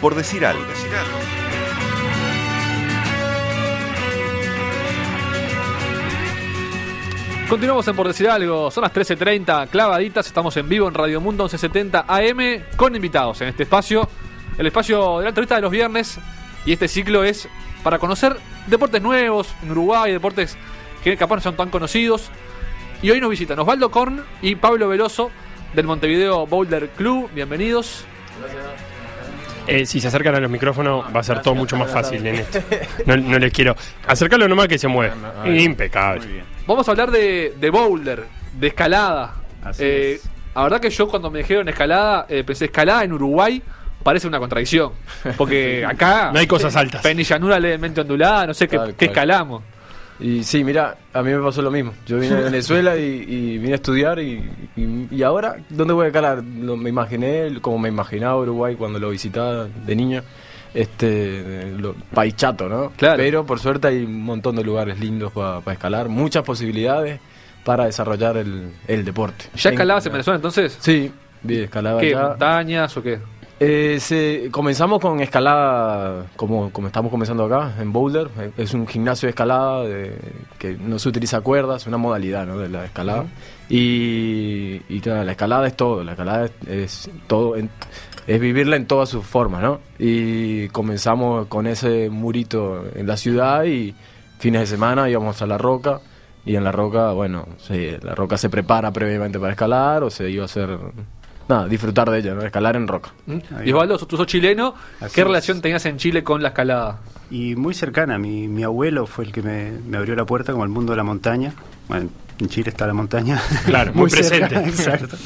por decir algo. Continuamos en Por Decir Algo, son las 13.30, clavaditas, estamos en vivo en Radio Mundo 1170 AM con invitados en este espacio, el espacio de la entrevista de los viernes. Y este ciclo es para conocer deportes nuevos en Uruguay, deportes que capaz no son tan conocidos. Y hoy nos visitan Osvaldo Korn y Pablo Veloso del Montevideo Boulder Club, bienvenidos. Eh, si se acercan a los micrófonos va a ser todo mucho más fácil en esto. No, no les quiero. Acercarlo nomás que se mueve. Impecable. Vamos a hablar de, de boulder, de escalada. Así Eh, es. La verdad que yo cuando me dijeron escalada, eh, pensé escalada en Uruguay parece una contradicción. Porque acá No hay cosas altas. penillanura levemente ondulada, no sé qué, qué escalamos. Y sí, mira, a mí me pasó lo mismo. Yo vine de Venezuela y, y vine a estudiar y, y- y ahora, ¿dónde voy a calar? Lo- me imaginé como me imaginaba Uruguay cuando lo visitaba de niño. Este, lo, paichato, ¿no? Claro. Pero por suerte hay un montón de lugares lindos para escalar, muchas posibilidades para desarrollar el, el deporte. ¿Ya escalabas en Venezuela entonces? Sí, vi, escalaba ¿Qué? allá. ¿Montañas o qué? Eh, se- comenzamos con escalada, como, como estamos comenzando acá, en Boulder. Es un gimnasio de escalada de- que no se utiliza cuerdas, una modalidad ¿no? de la escalada. Y, y claro, la escalada es todo, la escalada es, es todo, en- es vivirla en todas sus formas, ¿no? Y comenzamos con ese murito en la ciudad y fines de semana íbamos a la roca. Y en la roca, bueno, sí, la roca se prepara previamente para escalar o se iba a hacer... Nada, disfrutar de ella, ¿no? Escalar en roca. ¿Mm? Ahí Y Osvaldo, tú sos chileno. Así ¿Qué es. relación tenías en Chile con la escalada? Y muy cercana, mi, mi abuelo fue el que me, me abrió la puerta como al mundo de la montaña. Bueno, en Chile está la montaña. Claro, muy presente. exacto.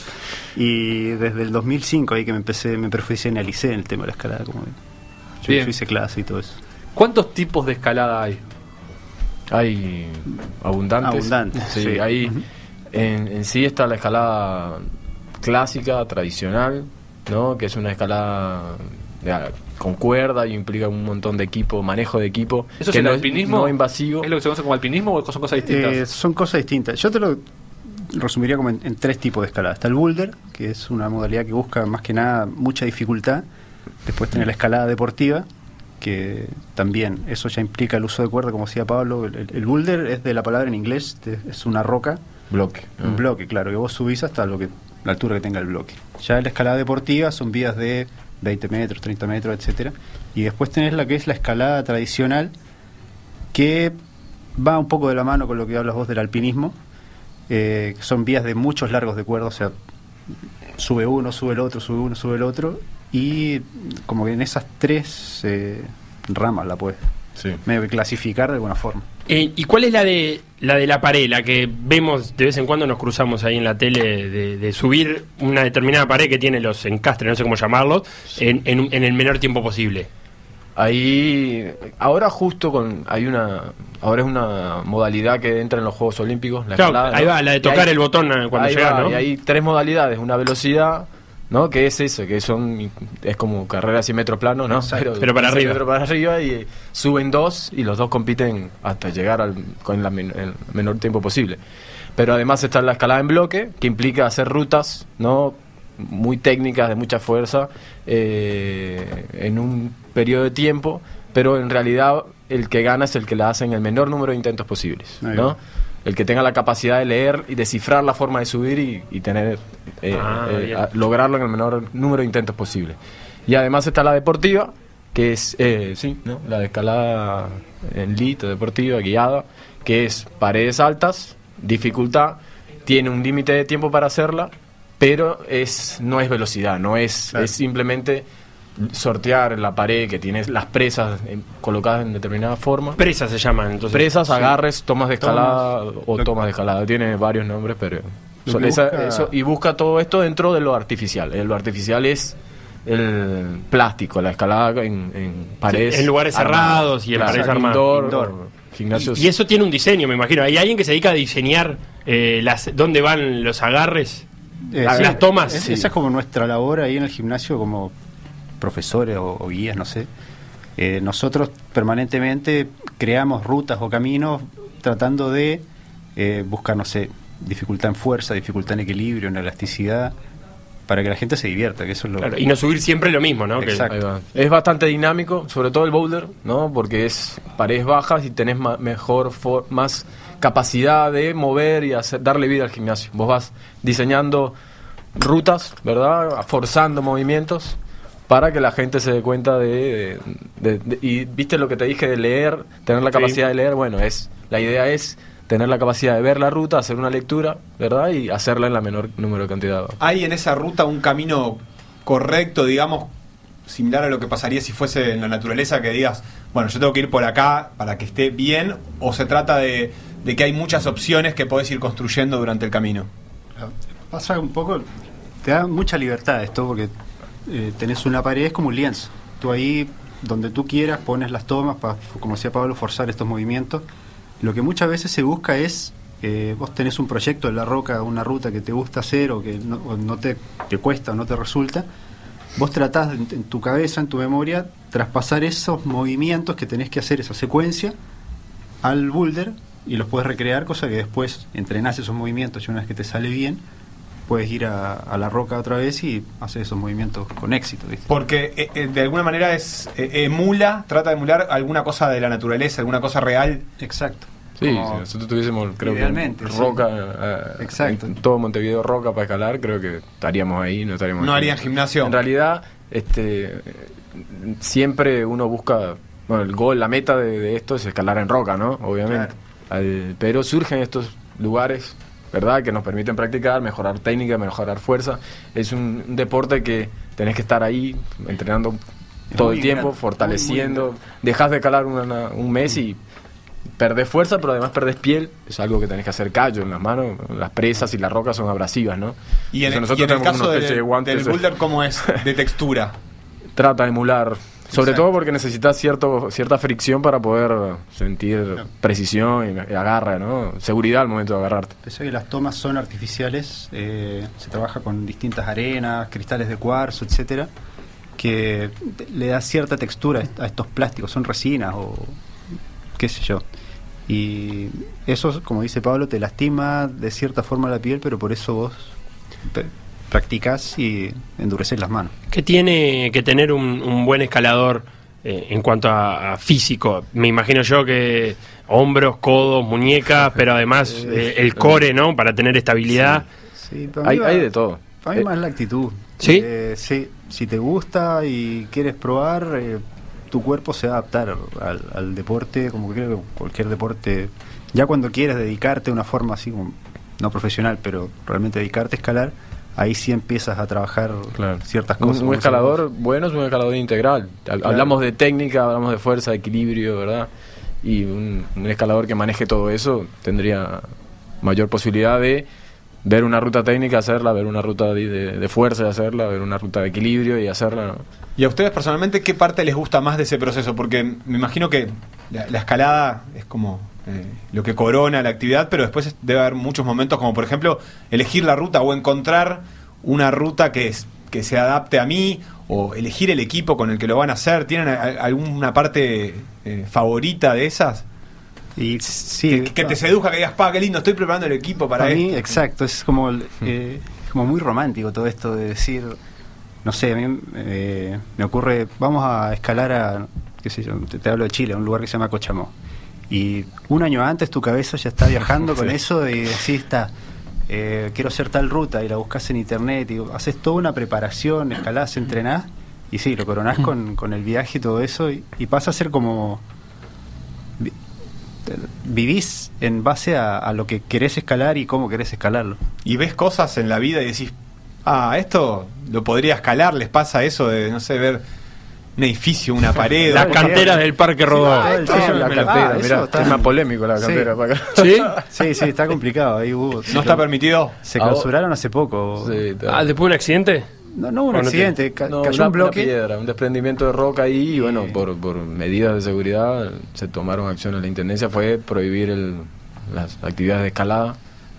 Y desde el 2005 ahí que me empecé, me profesionalicé en el tema de la escalada. Como yo, Bien. yo hice clase y todo eso. ¿Cuántos tipos de escalada hay? Hay abundantes. Abundantes, Sí, sí. ahí Ujú. en, en sí está la escalada clásica, tradicional, ¿no? Que es una escalada de- con cuerda y implica un montón de equipo, manejo de equipo. ¿Eso es el no alpinismo? no invasivo. ¿Es lo que se conoce como alpinismo o son cosas distintas? Eh, son cosas distintas. Yo te lo resumiría como en, en tres tipos de escalada. Está el boulder, que es una modalidad que busca más que nada mucha dificultad. Después tiene la escalada deportiva, que también eso ya implica el uso de cuerda, como decía Pablo. El, el- el boulder es de la palabra en inglés, es una roca, Bloque. un bloque, claro, que vos subís hasta lo que la altura que tenga el bloque. Ya la escalada deportiva son vías de 20 metros, 30 metros, etcétera. Y después tenés la que es la escalada tradicional, que va un poco de la mano con lo que hablas vos del alpinismo, eh, que son vías de muchos largos de cuerda, o sea, sube uno, sube el otro, sube uno, sube el otro, y como que en esas tres eh, ramas la puedes Sí. medio que clasificar de alguna forma. Eh, ¿Y cuál es la de la de la pared, la que vemos de vez en cuando nos cruzamos ahí en la tele de, de subir una determinada pared que tiene los encastres, no sé cómo llamarlos, en, en el menor tiempo posible? Ahí, ahora justo con, hay una, ahora es una modalidad que entra en los Juegos Olímpicos, la Claro, escalada, ahí ¿no? va, la de tocar hay- el botón cuando ahí llega, va, ¿no? Y hay tres modalidades, una velocidad, ¿no? Que es eso, que son, es como carrera 100 metros plano, ¿no? Pero para 100 arriba. para arriba y eh, suben dos y los dos compiten hasta llegar al, con la el menor tiempo posible. Pero además está la escalada en bloque, que implica hacer rutas, ¿no? Muy técnicas, de mucha fuerza, eh, en un periodo de tiempo, pero en realidad el que gana es el que la hace en el menor número de intentos posibles, ¿no? El que tenga la capacidad de leer y descifrar la forma de subir y, y tener eh, Ah, eh, a- lograrlo en el menor número de intentos posible. Y además está la deportiva, que es, eh, sí, ¿no? la de escalada en lit, deportiva, guiada, que es paredes altas, dificultad, tiene un límite de tiempo para hacerla, pero es no es velocidad, no es, Claro. es simplemente sortear la pared que tiene las presas eh, colocadas en determinada forma. Presas se llaman, entonces. Presas, agarres, tomas de escalada Tomas. o tomas de escalada. Tiene varios nombres, pero. Esa- busca- eso- y busca todo esto dentro de lo artificial. Eh, Lo artificial es el plástico, la escalada en, en paredes. en lugares armadas. cerrados y en Claro, paredes armadas. indoor, Indoor. o gimnasios. Y eso tiene un diseño, me imagino. ¿Hay alguien que se dedica a diseñar eh, las, dónde van los agarres? Eh, Las- sí, las tomas. es- Sí. Esa es como nuestra labor ahí en el gimnasio como profesores o, o guías, no sé. Eh, nosotros permanentemente creamos rutas o caminos tratando de eh, buscar, no sé, dificultad en fuerza, dificultad en equilibrio, en elasticidad, para que la gente se divierta, que eso es lo Claro, y no subir siempre lo mismo, ¿no? Exacto. Es bastante dinámico, sobre todo el boulder, ¿no? Porque es paredes bajas y tenés ma- mejor, for- más capacidad de mover y hacer, darle vida al gimnasio. Vos vas diseñando rutas, ¿verdad? Forzando movimientos para que la gente se dé cuenta de, de- de- y viste lo que te dije de leer, tener la Sí. capacidad de leer, bueno, es la idea es tener la capacidad de ver la ruta, hacer una lectura, ¿verdad? Y hacerla en la menor número de cantidad. ¿Hay en esa ruta un camino correcto, digamos, similar a lo que pasaría si fuese en la naturaleza, que digas, bueno, yo tengo que ir por acá para que esté bien, o se trata de, de que hay muchas opciones que podés ir construyendo durante el camino? Pasa un poco, te da mucha libertad esto porque eh, tenés una pared, es como un lienzo. Tú ahí, donde tú quieras, pones las tomas para, como decía Pablo, forzar estos movimientos. Lo que muchas veces se busca es, eh, vos tenés un proyecto en la roca, una ruta que te gusta hacer o que no, te, cuesta o no te resulta. Vos tratás en, en tu cabeza, en tu memoria, traspasar esos movimientos que tenés que hacer, esa secuencia, al boulder y los puedes recrear, cosa que después entrenás esos movimientos y una vez que te sale bien, puedes ir a, a la roca otra vez y hacer esos movimientos con éxito. ¿viste? Porque eh, eh, de alguna manera es eh, emula, trata de emular alguna cosa de la naturaleza, alguna cosa real. Exacto. Sí, Como- si nosotros tuviésemos, creo Idealmente, que sí. roca, eh, Exacto. en todo Montevideo roca para escalar, creo que estaríamos ahí, no estaríamos No harían gimnasio. En realidad, este, siempre uno busca, bueno, el gol, la meta de, de esto es escalar en roca, ¿no? Obviamente. Al- pero surgen estos lugares, ¿verdad? Que nos permiten practicar, mejorar técnica, mejorar fuerza. Es un, un deporte que tenés que estar ahí entrenando Es todo el tiempo, fortaleciendo. muy, muy Dejas de escalar una- un mes y perdés fuerza, pero además perdés piel. Es algo que tenés que hacer callo en las manos. Las presas y las rocas son abrasivas, ¿no? Y en, Entonces el- nosotros y en el tenemos caso del, especie de guantes. del boulder, ¿cómo es? De textura. Trata de emular. Sobre Exacto. todo porque necesitas cierto, cierta fricción para poder sentir precisión y agarra, ¿no? Seguridad al momento de agarrarte. Pese a que las tomas son artificiales, eh, se trabaja con distintas arenas, cristales de cuarzo, etcétera, que le da cierta textura a estos plásticos, son resinas o qué sé yo. Y eso, como dice Pablo, te lastima de cierta forma la piel, pero por eso vos practicás y endureces las manos. ¿Qué tiene que tener un, un buen escalador eh, en cuanto a, a físico? Me imagino yo que hombros, codos, muñecas, pero además eh, el core, ¿no? Para tener estabilidad. Sí, para Hay, va- hay de todo. Para mí Eh, más la actitud. ¿Sí? Eh, sí, si te gusta y quieres probar, eh, tu cuerpo se va a adaptar al, al deporte, como que creo que cualquier deporte. Ya cuando quieres dedicarte de una forma así como, no profesional, pero realmente dedicarte a escalar, ahí sí empiezas a trabajar Claro. ciertas cosas. un escalador bueno es un escalador integral. Claro. Hablamos de técnica, hablamos de fuerza, de equilibrio, ¿verdad? Y un, un escalador que maneje todo eso tendría mayor posibilidad de ver una ruta técnica, hacerla, ver una ruta de, de- de fuerza y hacerla, ver una ruta de equilibrio y hacerla. ¿no? ¿Y a ustedes personalmente qué parte les gusta más de ese proceso? Porque me imagino que la, la escalada es como eh, lo que corona la actividad, pero después debe haber muchos momentos como por ejemplo elegir la ruta o encontrar una ruta que, es, que se adapte a mí o elegir el equipo con el que lo van a hacer. ¿Tienen a- a- alguna parte eh, favorita de esas? Y sí, que, que te seduja, que digas, pa, qué lindo, estoy preparando el equipo para, Para mí, esto". exacto, es como, el- eh, como muy romántico todo esto de decir, no sé, a mí eh, me ocurre, vamos a escalar a, qué sé yo, te, te hablo de Chile, a un lugar que se llama Cochamó. Y un año antes tu cabeza ya está viajando con Sí. eso y decís, está, eh, quiero hacer tal ruta y la buscas en internet y haces toda una preparación, escalás, entrenás y sí, lo coronás con, con el viaje y todo eso y, y pasa a ser como vi- vivís en base a, a lo que querés escalar y cómo querés escalarlo. y ves cosas en la vida y decís, ah, esto lo podría escalar, les pasa eso de, no sé, ver un edificio, una pared. Las canteras del Parque Rodó. Ah, tiempo me la cantera, ah, mirá, está- es más polémico la Sí. cantera para acá. ¿Sí? Sí, sí, está complicado. Ahí hubo, No está permitido. Se clausuraron hace poco. Sí. Ah, después de un accidente. No, no un ¿O no accidente, ca- No, cayó una, un bloque. una piedra, un desprendimiento de roca ahí y bueno, por, por medidas de seguridad se tomaron acciones. La intendencia fue prohibir el- las actividades de escalada,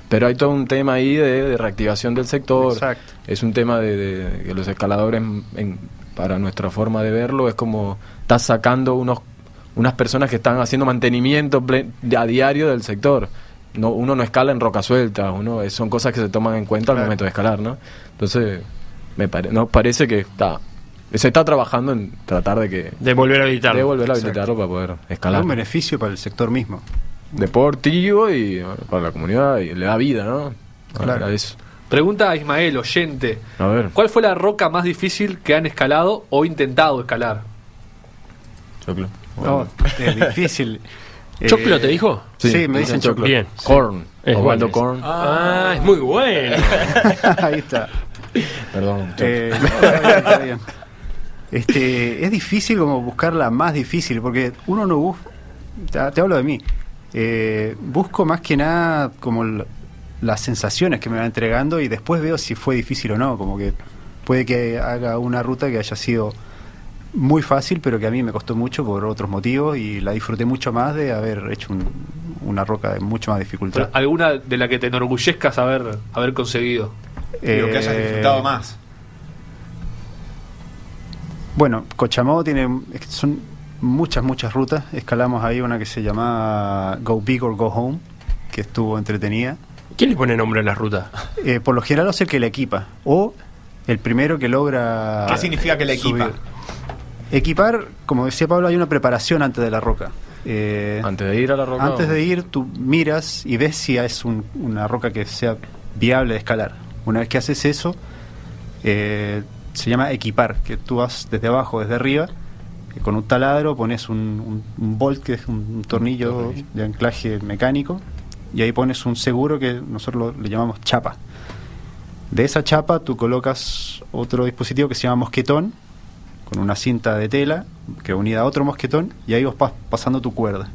pero hay todo un tema ahí de, de reactivación del sector. Exacto. Es un tema de, de que los escaladores, en- para nuestra forma de verlo, es como estás sacando unos unas personas que están haciendo mantenimiento a diario del sector. No, uno no escala en roca suelta, uno, es- son cosas que se toman en cuenta al momento de escalar, ¿no? Entonces, me pare- nos parece que está se está trabajando en tratar de que De volver a habilitarlo. de volver a habilitarlo para poder Es escalar. un beneficio para el sector mismo. Deportivo y bueno, para la comunidad y le da vida, ¿no? Claro. Pregunta a Ismael, oyente. A ver. ¿Cuál fue la roca más difícil que han escalado o intentado escalar? Choclo. No, es difícil. ¿Choclo Eh, te dijo? Sí, me dicen choclo. Bien. Korn. Es Osvaldo Korn. Ah, es muy bueno. Ahí está. Perdón. Choclo. Eh, no, está bien, está bien. Este, es difícil como buscar la más difícil, porque uno no busca, te, te hablo de mí, Eh, busco más que nada como l- las sensaciones que me va entregando y después veo si fue difícil o no, como que puede que haga una ruta que haya sido muy fácil, pero que a mí me costó mucho por otros motivos y la disfruté mucho más de haber hecho un- una roca de mucho más dificultad. ¿Alguna de la que te enorgullezcas haber, haber conseguido? Digo, que hayas Eh, disfrutado más. Bueno, Cochamó tiene, es que son muchas, muchas rutas. Escalamos ahí una que se llama Go Big or Go Home, que estuvo entretenida. ¿Quién le pone nombre a la ruta? Eh, por lo general es el que la equipa, o el primero que logra... ¿Qué significa que la equipa? subir. Equipar, como decía Pablo, hay una preparación antes de la roca. Eh, Antes de ir a la roca. antes o- de ir, tú miras y ves si es un- una roca que sea viable de escalar. Una vez que haces eso, eh, se llama equipar, que tú vas desde abajo, desde arriba, y con un taladro pones un, un- un bolt, que es un, un tornillo de anclaje mecánico, y ahí pones un seguro que nosotros le llamamos chapa. De esa chapa tú colocas otro dispositivo que se llama mosquetón, con una cinta de tela que unida a otro mosquetón, y ahí vas pas- pasando tu cuerda.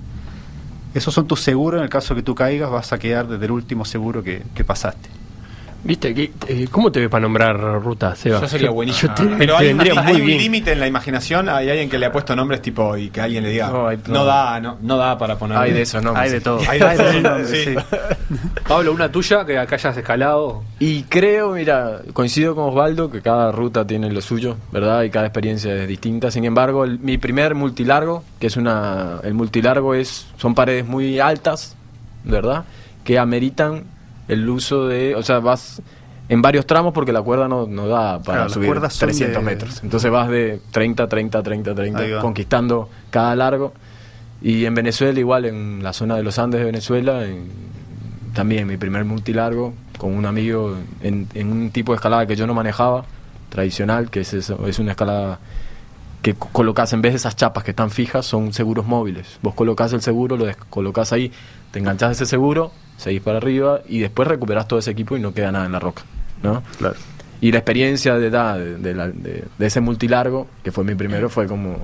Esos son tus seguros, en el caso que tú caigas vas a quedar desde el último seguro que, que pasaste. ¿Viste? ¿Qué- eh, ¿Cómo te ve para nombrar ruta, Seba? Yo sería buenísimo. yo te- Pero te hay, una- vendría hay muy un límite en la imaginación. Hay alguien que le ha puesto nombres tipo y que alguien le diga. No, da, no, no da para poner. Hay de eso, ¿no? Hay de todo. Hay de Hay de todo, esos nombres, sí. sí. Pablo, una tuya que acá hayas escalado. Y creo, mira, coincido con Osvaldo que cada ruta tiene lo suyo, ¿verdad? Y cada experiencia es distinta. Sin embargo, el- mi primer multilargo, que es una. El multilargo es. Son paredes muy altas, ¿verdad? Que ameritan el uso de. O sea, vas en varios tramos porque la cuerda no, no da para Claro, subir cuerdas son 300 de- metros. Entonces vas de 30, 30, 30, Ahí 30, va. conquistando cada largo. Y en Venezuela, igual en la zona de los Andes de Venezuela, en- también mi primer multilargo con un amigo en, en un tipo de escalada que yo no manejaba, tradicional, que es, eso, es una escalada que co- colocas en vez de esas chapas que están fijas, son seguros móviles. Vos colocas el seguro, lo colocas ahí, te enganchas ese seguro, seguís para arriba y después recuperas todo ese equipo y no queda nada en la roca. ¿no? Claro. Y la experiencia de, da- de, de la- de- de ese multilargo, que fue mi primero, fue como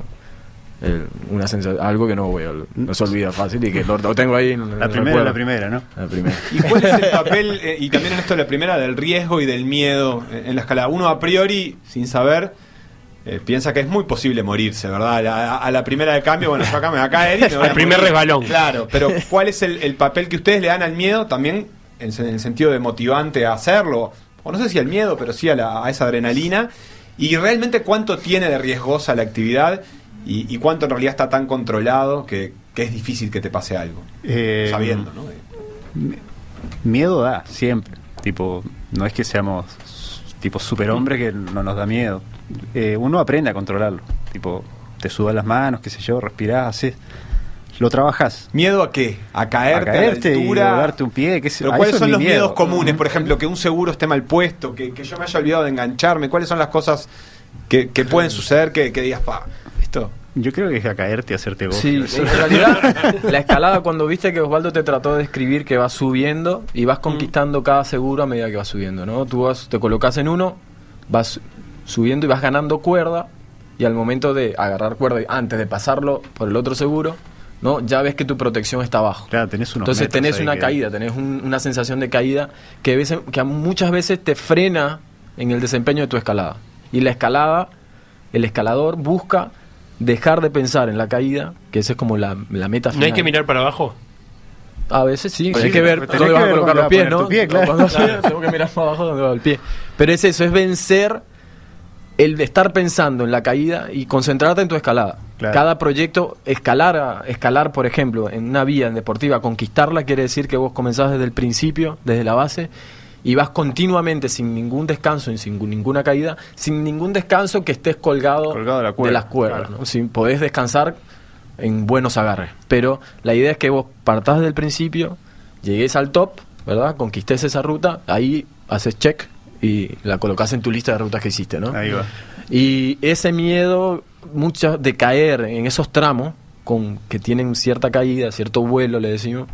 el- una sensación, algo que no voy a, no se olvida fácil y que lo, lo tengo ahí. en La primera, la primera, ¿no? La primera. ¿Y cuál es el papel, eh, y también en esto la primera, del riesgo y del miedo en, en la escalada? Uno a priori, sin saber, eh, piensa que es muy posible morirse, ¿verdad? A la, a la primera de cambio, bueno, yo acá me va a caer y me voy Al a primer morir. resbalón. Claro, pero ¿cuál es el, el papel que ustedes le dan al miedo también en, en el sentido de motivante a hacerlo? O no sé si al miedo, pero sí a, la- a esa adrenalina. Y realmente cuánto tiene de riesgosa la actividad y, y cuánto en realidad está tan controlado que, que es difícil que te pase algo. Eh, sabiendo, ¿no? Miedo da, siempre. Tipo, no es que seamos tipo superhombre que no nos da miedo. Eh, uno aprende a controlarlo. Tipo, te sudan las manos, qué sé yo, respirás, haces. Lo trabajas. ¿Miedo a qué? ¿A caerte, a caerte a la y darte un pie. qué sé- Pero ¿cuáles son los miedo. miedos comunes? Por ejemplo, que un seguro esté mal puesto, que, que yo me haya olvidado de engancharme. ¿Cuáles son las cosas que, que pueden suceder que, que digas, pa, esto? Yo creo que es a caerte y hacerte gol. Sí, en realidad la escalada cuando viste que Osvaldo te trató de describir que vas subiendo y vas conquistando cada seguro a medida que vas subiendo, ¿no? Tú vas, te colocas en uno, vas subiendo y vas ganando cuerda y al momento de agarrar cuerda, antes de pasarlo por el otro seguro, ¿no? Ya ves que tu protección está abajo. Claro, tenés unos Entonces tenés una que- caída, tenés un- una sensación de caída que, a veces- que muchas veces te frena en el desempeño de tu escalada. Y la escalada, el escalador busca dejar de pensar en la caída, que esa es como la, la meta ¿No final. hay que mirar para abajo? A veces sí, Pues hay que ver dónde vas a colocar los pies, ¿no? pie, claro. Tengo que mirar para abajo dónde va el pie. Pero es eso, es vencer el de estar pensando en la caída y concentrarte en tu escalada. Claro. Cada proyecto, escalar, a- escalar, por ejemplo, en una vía en deportiva, conquistarla quiere decir que vos comenzás desde el principio, desde la base, y vas continuamente sin ningún descanso y sin ninguna caída, sin ningún descanso que estés colgado, Colgado de la cuerda, las cuerdas. claro. ¿no? Si podés descansar en buenos agarres. Pero la idea es que vos partás del principio, llegues al top, ¿verdad? Conquistes esa ruta, ahí haces check y la colocas en tu lista de rutas que hiciste, ¿no? Ahí va. Y ese miedo mucha, de caer en esos tramos con que tienen cierta caída, cierto vuelo, le decimos,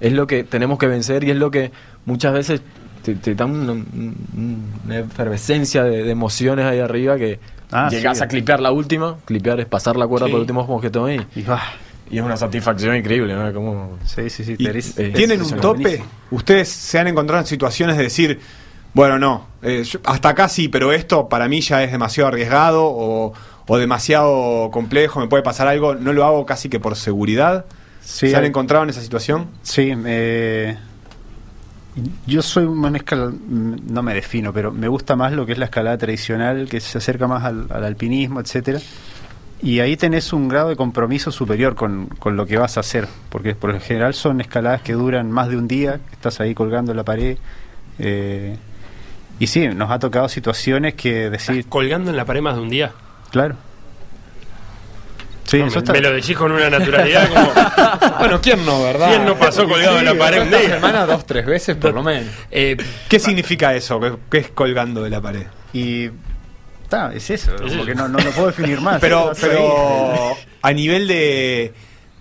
es lo que tenemos que vencer y es lo que muchas veces te, te da una, un- una efervescencia de, de emociones ahí arriba que Ah, llegas sí. a clipear la última, clipear es pasar la cuerda Sí. por el último mosquetón y, Y va. y es una satisfacción increíble, ¿no? Como, Sí, sí, sí. ¿Y eh, ¿Tienen un tope? buenísimo. ¿Ustedes se han encontrado en situaciones de decir, bueno, no, eh, yo- hasta acá sí, pero esto para mí ya es demasiado arriesgado o, o demasiado complejo, me puede pasar algo, no lo hago casi que por seguridad? Sí, ¿Se han encontrado en esa situación? Sí, eh, yo soy un escala, no me defino, pero me gusta más lo que es la escalada tradicional, que se acerca más al, al alpinismo, etcétera. Y ahí tenés un grado de compromiso superior con, con lo que vas a hacer, porque por lo general son escaladas que duran más de un día, estás ahí colgando la pared. eh, y sí, nos ha tocado situaciones que decir, Colgando en la pared más de un día. claro. Sí, No, eso me, está- me lo decís con una naturalidad como. Bueno, ¿quién no, verdad? ¿Quién no pasó colgado en la pared un día? semana dos, tres veces por lo menos. Eh, ¿Qué significa eso? ¿Qué, qué es colgando de la pared? Y ta, es eso, Es como eso. que no, no lo puedo definir más. Pero, pero a nivel de,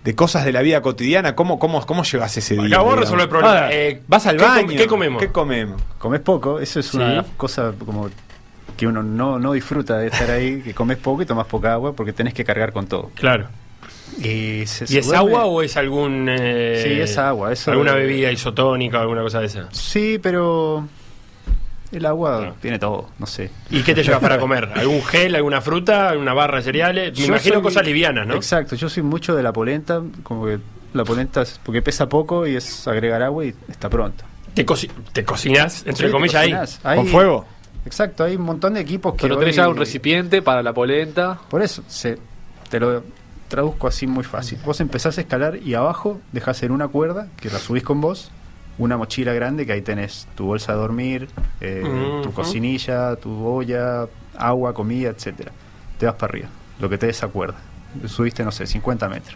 de cosas de la vida cotidiana, ¿cómo, cómo, cómo llevas ese día? Acá vos digamos? resolvés el problema. Ah, Eh, vas al ¿qué com- baño. qué comemos? ¿Qué comemos? Comes poco, eso es una Sí. de cosas como que uno no, no disfruta de estar ahí, que comes poco y tomas poca agua porque tenés que cargar con todo. claro. Y, se- ¿Y se es agua o es algún. eh, Sí, es agua, eso- alguna bebida isotónica o alguna cosa de esa? Sí, pero el agua tiene todo, no sé. ¿Y qué te llevas para comer? ¿Algún gel, alguna fruta, alguna barra de cereales? Me Yo imagino soy- cosas livianas, ¿no? Exacto, yo soy mucho de la polenta, como que la polenta es porque pesa poco y es agregar agua y está pronto. Te, coci- te cocinas, entre Sí, comillas, ahí. Hay- ¿Con fuego? Exacto, hay un montón de equipos que Pero tenés ya un recipiente para la polenta. Por eso, se, te lo traduzco así muy fácil. Vos empezás a escalar y abajo dejás en una cuerda que la subís con vos, una mochila grande que ahí tenés tu bolsa de dormir, eh, tu cocinilla, tu olla, agua, comida, etcétera. Te vas para arriba, lo que te des esa cuerda. Subiste, no sé, 50 metros.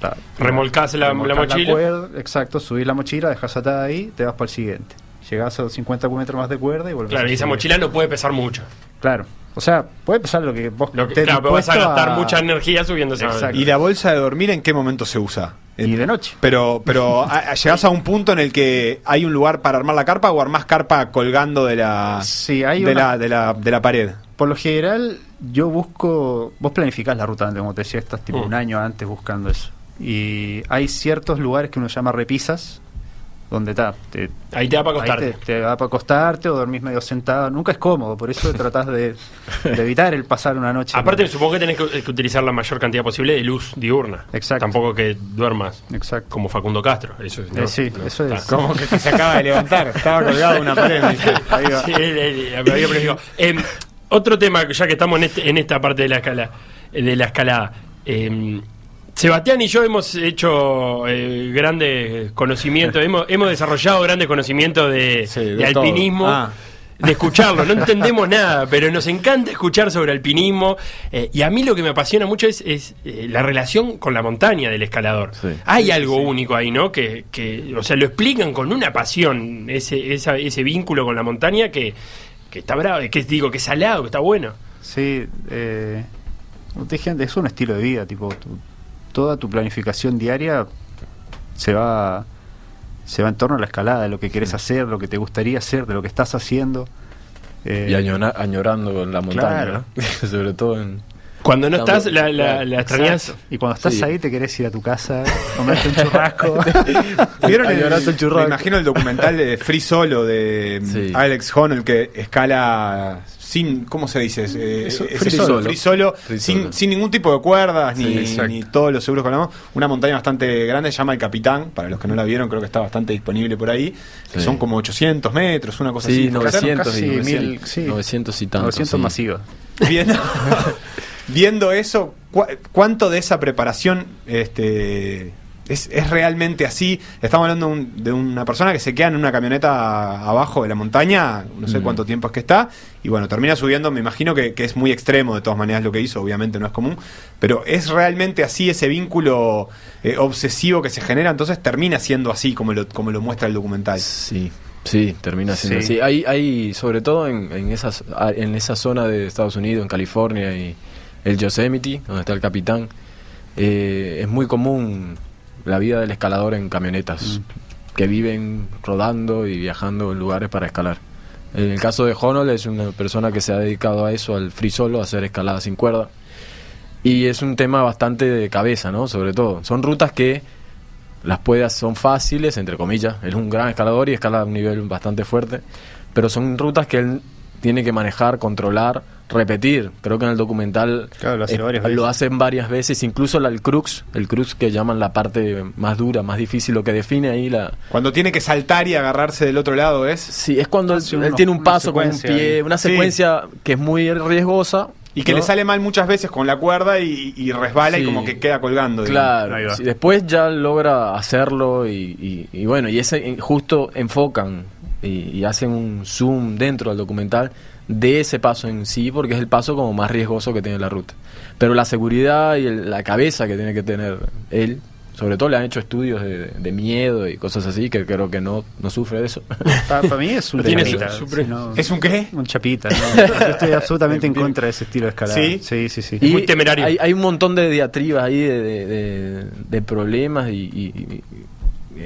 La- Remolcás la, la remolcás mochila. cuerda, exacto, subís la mochila, dejás atada ahí, te vas para el siguiente. Llegás a los 50 metros más de cuerda y volvés Claro, a y esa mochila no puede pesar mucho. Claro, o sea, puede pesar lo que vos Lo que, claro, pero vas a gastar mucha energía subiendo esa Exacto. ¿Y la bolsa de dormir en qué momento se usa? Y de noche. Pero, pero a- a- llegás a un punto en el que hay un lugar para armar la carpa o armás carpa colgando de la, Sí, hay de, una- la, de, la, de la pared. Por lo general, yo busco. Vos planificás la ruta antes, como te decía, estás tipo Mm. un año antes buscando eso. Y hay ciertos lugares que uno llama repisas, donde está. Te, Ahí te da para acostarte. te, te da para acostarte o dormís medio sentado. Nunca es cómodo, por eso tratás de, de evitar el pasar una noche. Aparte, supongo que tenés que, que utilizar la mayor cantidad posible de luz diurna. Exacto. Tampoco que duermas Exacto. como Facundo Castro. Eso es, Eh, sí, eso es. está. Como que se acaba de levantar, estaba colgado de una pared. Ahí va. Sí, él- él- él- había preferido. Em, otro tema, ya que estamos en, este- en esta parte de la escala, eh, de la escalada. em, Sebastián y yo hemos hecho eh, grandes conocimientos, hemos, hemos desarrollado grandes conocimientos de, Sí, de de todo. alpinismo. Ah. De escucharlo, no entendemos nada, pero nos encanta escuchar sobre alpinismo. eh, y a mí lo que me apasiona mucho es, es, eh, la relación con la montaña del escalador. Sí. Hay algo único ahí, ¿no? Que, que, o sea, lo explican con una pasión, ese, esa- ese vínculo con la montaña que, que está bravo, que digo, que es salado, que está bueno. Sí, eh, es un estilo de vida, tipo, toda tu planificación diaria se va se va en torno a la escalada, de lo que querés hacer, lo que te gustaría hacer, de lo que estás haciendo. Eh, Y añora- añorando la montaña, Claro. ¿no? Sobre todo en... Cuando no estás, la, la, la extrañas. Y cuando estás Sí. ahí te querés ir a tu casa, comerte un churrasco. ¿Vieron el, el churrasco. me imagino el documental de Free Solo de Sí. Alex Honnold que escala sin, ¿cómo se dice? Eh, Eso, free solo. free solo, Free sin, solo. sin ningún tipo de cuerdas Sí, ni, todos los seguros la mano. Una montaña bastante grande, se llama El Capitán, para los que no la vieron creo que está bastante disponible por ahí, que Sí. son como 800 metros, una cosa Sí, así. 900 casi y 900, mil, sí. 900 y tanto. 900 sí. masivas. Viendo, viendo eso, ¿cu- ¿cuánto de esa preparación este, es, es realmente así. Estamos hablando de, un- de una persona que se queda en una camioneta abajo de la montaña, no sé cuánto tiempo es que está, y bueno, termina subiendo, me imagino que, que es muy extremo de todas maneras lo que hizo, obviamente no es común, pero es realmente así ese vínculo eh, obsesivo que se genera, entonces termina siendo así como lo, como lo muestra el documental. Sí, sí, termina siendo Sí. así. Hay, hay sobre todo en, en, esas, a- en esa zona de Estados Unidos, en California y el Yosemite, donde está el capitán, eh, es muy común la vida del escalador en camionetas, que viven rodando y viajando en lugares para escalar. En el caso de Honol es una persona que se ha dedicado a eso, al free solo, a hacer escalada sin cuerda. Y es un tema bastante de cabeza, ¿no? Sobre todo. Son rutas que las puedas son fáciles, entre comillas. Él es un gran escalador y escala a un nivel bastante fuerte. Pero son rutas que él tiene que manejar, controlar, repetir. Creo que en el documental Claro, lo hace eh, lo hacen varias veces. Incluso la- el crux, el crux que llaman la parte más dura, más difícil, lo que define ahí la... Cuando tiene que saltar y agarrarse del otro lado es... Sí, es cuando él, tiene un paso con un pie, ahí. una Sí. secuencia que es muy riesgosa. Y que ¿no? le sale mal muchas veces con la cuerda y, y resbala y como que queda colgando. Claro, sí, después ya logra hacerlo y, y- y bueno, y ese justo enfocan y, y hacen un zoom dentro del documental de ese paso en sí, porque es el paso como más riesgoso que tiene la ruta. Pero la seguridad y el- la cabeza que tiene que tener él, sobre todo le han hecho estudios de, de miedo y cosas así, que creo que no, no sufre de eso. Para mí es un chapita. su- su- si no- ¿Es un qué? Un chapita. ¿no? Yo estoy absolutamente en contra de ese estilo de escalada. ¿Sí? sí, sí. sí. Y muy temerario. Hay, hay un montón de diatribas ahí de, de- de- de problemas y, y- y-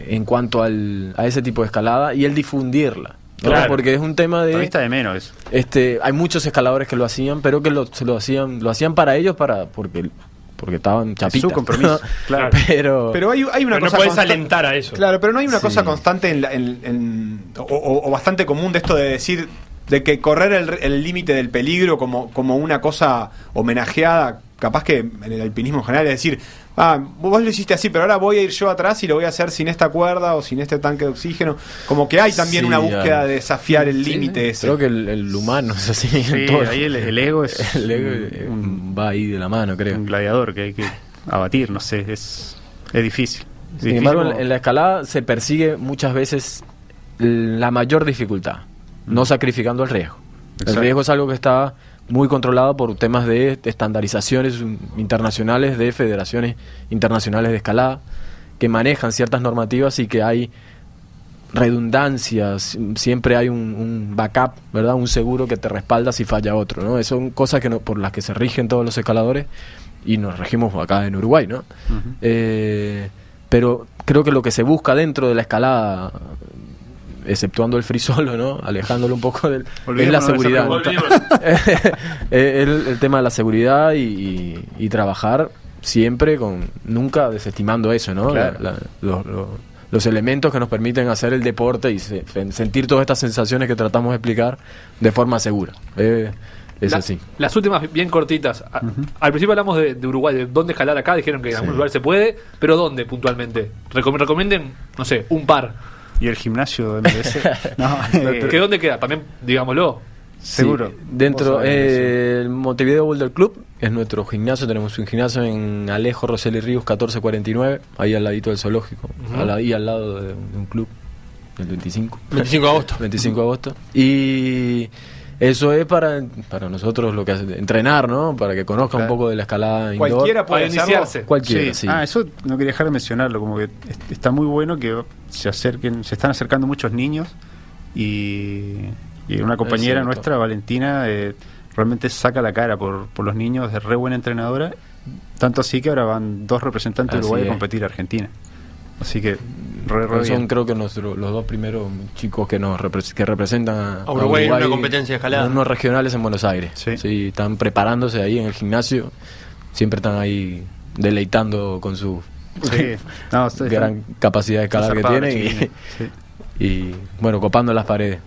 en cuanto al, a ese tipo de escalada y el difundirla. ¿no? Claro. Porque es un tema de... está de menos eso. Este, hay muchos escaladores que lo hacían, pero que lo, se lo hacían lo hacían para ellos, para porque porque estaban chapitas. su compromiso, claro. pero, Pero hay, hay una Pero no cosa puedes alentar a eso. Claro, pero no hay una Sí. cosa constante en, la- en- en- o, o- o bastante común de esto de decir de que correr el el límite del peligro como, como una cosa homenajeada, capaz que en el alpinismo en general, es decir, ah, vos lo hiciste así, pero ahora voy a ir yo atrás y lo voy a hacer sin esta cuerda o sin este tanque de oxígeno. Como que hay también Sí, una búsqueda ya. de desafiar el Sí, límite sí. ese. Creo que el, el humano es así. en Sí, todo. ahí el, el ego es El ego, un, va ahí de la mano, creo. un gladiador que hay que abatir, no sé, es, es difícil. Es Sin difícil embargo, en, como- en la escalada se persigue muchas veces la mayor dificultad, no sacrificando el riesgo. El riesgo es algo que está muy controlado por temas de estandarizaciones internacionales, de federaciones internacionales de escalada, que manejan ciertas normativas y que hay redundancias, siempre hay un, un backup, ¿verdad? Un seguro que te respalda si falla otro, ¿no? Esas son cosas que no- por las que se rigen todos los escaladores y nos regimos acá en Uruguay, ¿no? Eh, pero creo que lo que se busca dentro de la escalada, exceptuando el free solo, ¿no? Alejándolo un poco del, es la seguridad. el, el tema de la seguridad y, y- y trabajar siempre con nunca desestimando eso, ¿no? Claro. La- la- los, elementos que nos permiten hacer el deporte y se- sentir todas estas sensaciones que tratamos de explicar de forma segura. Eh, es La- así. Las últimas bien cortitas. A- Al principio hablamos de, de Uruguay, de dónde escalar acá, dijeron que en algún lugar se puede, pero ¿dónde puntualmente? Recom- recomienden, no sé, un par. Y el gimnasio de MBC. no, eh, ¿Que dónde queda? También, digámoslo. seguro. Sí, dentro eh, el Montevideo Boulder Club es nuestro gimnasio. Tenemos un gimnasio en Alejo Roseli Ríos 1449, ahí al ladito del zoológico, al- ahí al lado de un club, el 25. 25 de agosto. 25 de agosto. Y eso es para, para nosotros lo que hace, entrenar, ¿no? Para que conozca un poco de la escalada indoor. Cualquiera puede iniciarse. Cualquiera, Sí. sí. Ah, eso no quería dejar de mencionarlo, como que est- está muy bueno que se acerquen, se están acercando muchos niños y, y una compañera nuestra, Valentina, eh, realmente saca la cara por, por los niños, es re buena entrenadora, tanto así que ahora van dos representantes de Uruguay es. a competir a Argentina. Así que re, re Son creo que nuestro- los dos primeros chicos que nos repre- que representan a, A Uruguay en una competencia de escalada. en Unos regionales en Buenos Aires. Sí. están preparándose ahí en el gimnasio. Siempre están ahí deleitando con su Sí. No, está- gran capacidad de escalar que tienen. Sí. y, bueno, copando las paredes.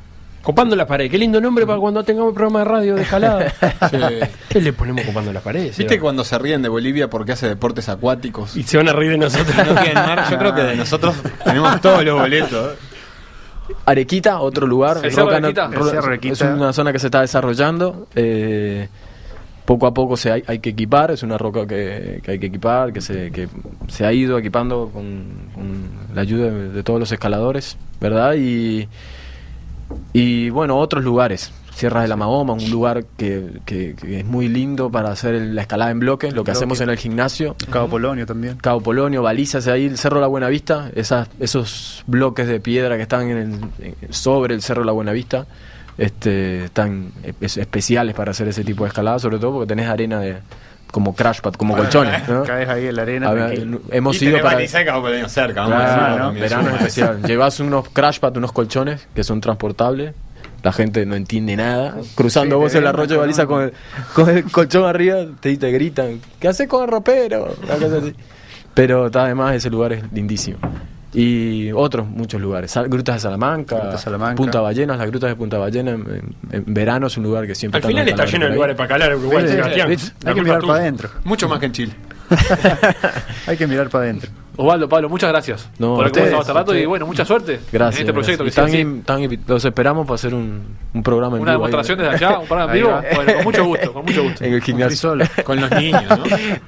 Copando la pared. Qué lindo nombre para cuando tengamos programa de radio de escalada. ¿Qué le ponemos copando la pared? ¿Viste cuando se ríen de Bolivia porque hace deportes acuáticos? Y se van a reír de nosotros. No mar, yo creo que de nosotros tenemos todos los boletos. Arequita, otro lugar. ¿El Cerro Roca- Arequita? Ro- El Cerro Arequita. Es una zona que se está desarrollando. eh, poco a poco se hay, hay que equipar, es una roca que, que hay que equipar, que se, que se ha ido equipando con, con la ayuda de, de todos los escaladores, ¿verdad? Y, y bueno, otros lugares. Sierras de la Mahoma, un lugar que, que- que es muy lindo para hacer el- la escalada en bloque, lo que hacemos en el gimnasio. Cabo Polonio también. Cabo Polonio, balizas ahí, el Cerro La Buenavista, esas, esos bloques de piedra que están en el- sobre el Cerro La Buenavista, este, están es- especiales para hacer ese tipo de escalada, sobre todo porque tenés arena de como crash pad, como colchones. ¿no? Caes ahí en la arena. Ver, hemos y ido para... cerca, vamos a Claro, decirlo, ¿no? también verano suma especial. Llevas unos crash pad, unos colchones que son transportables. La gente no entiende nada. Cruzando Sí, vos el arroyo de baliza con el, con el colchón arriba, te, te gritan, ¿qué haces con el ropero? Una cosa así. Pero está, además ese lugar es lindísimo. Y otros muchos lugares. Sal- grutas de Salamanca. Punta Ballenas, las grutas de Punta Ballena en, en- en verano es un lugar que siempre Al final está lleno de lugares para calar Uruguay, ¿Viste? Sebastián. ¿Viste? La Hay que mirar para adentro. Mucho más que en Chile. Hay que mirar para adentro. Osvaldo, Pablo, muchas gracias No, por a haber conversado ustedes, hasta rato y bueno, mucha suerte Gracias. en este proyecto gracias. que Están los esperamos para hacer un, un programa en Una vivo ahí. demostración desde allá, un programa en vivo. Bueno, con mucho gusto, con mucho gusto. en el gimnasio. Con los niños, ¿no?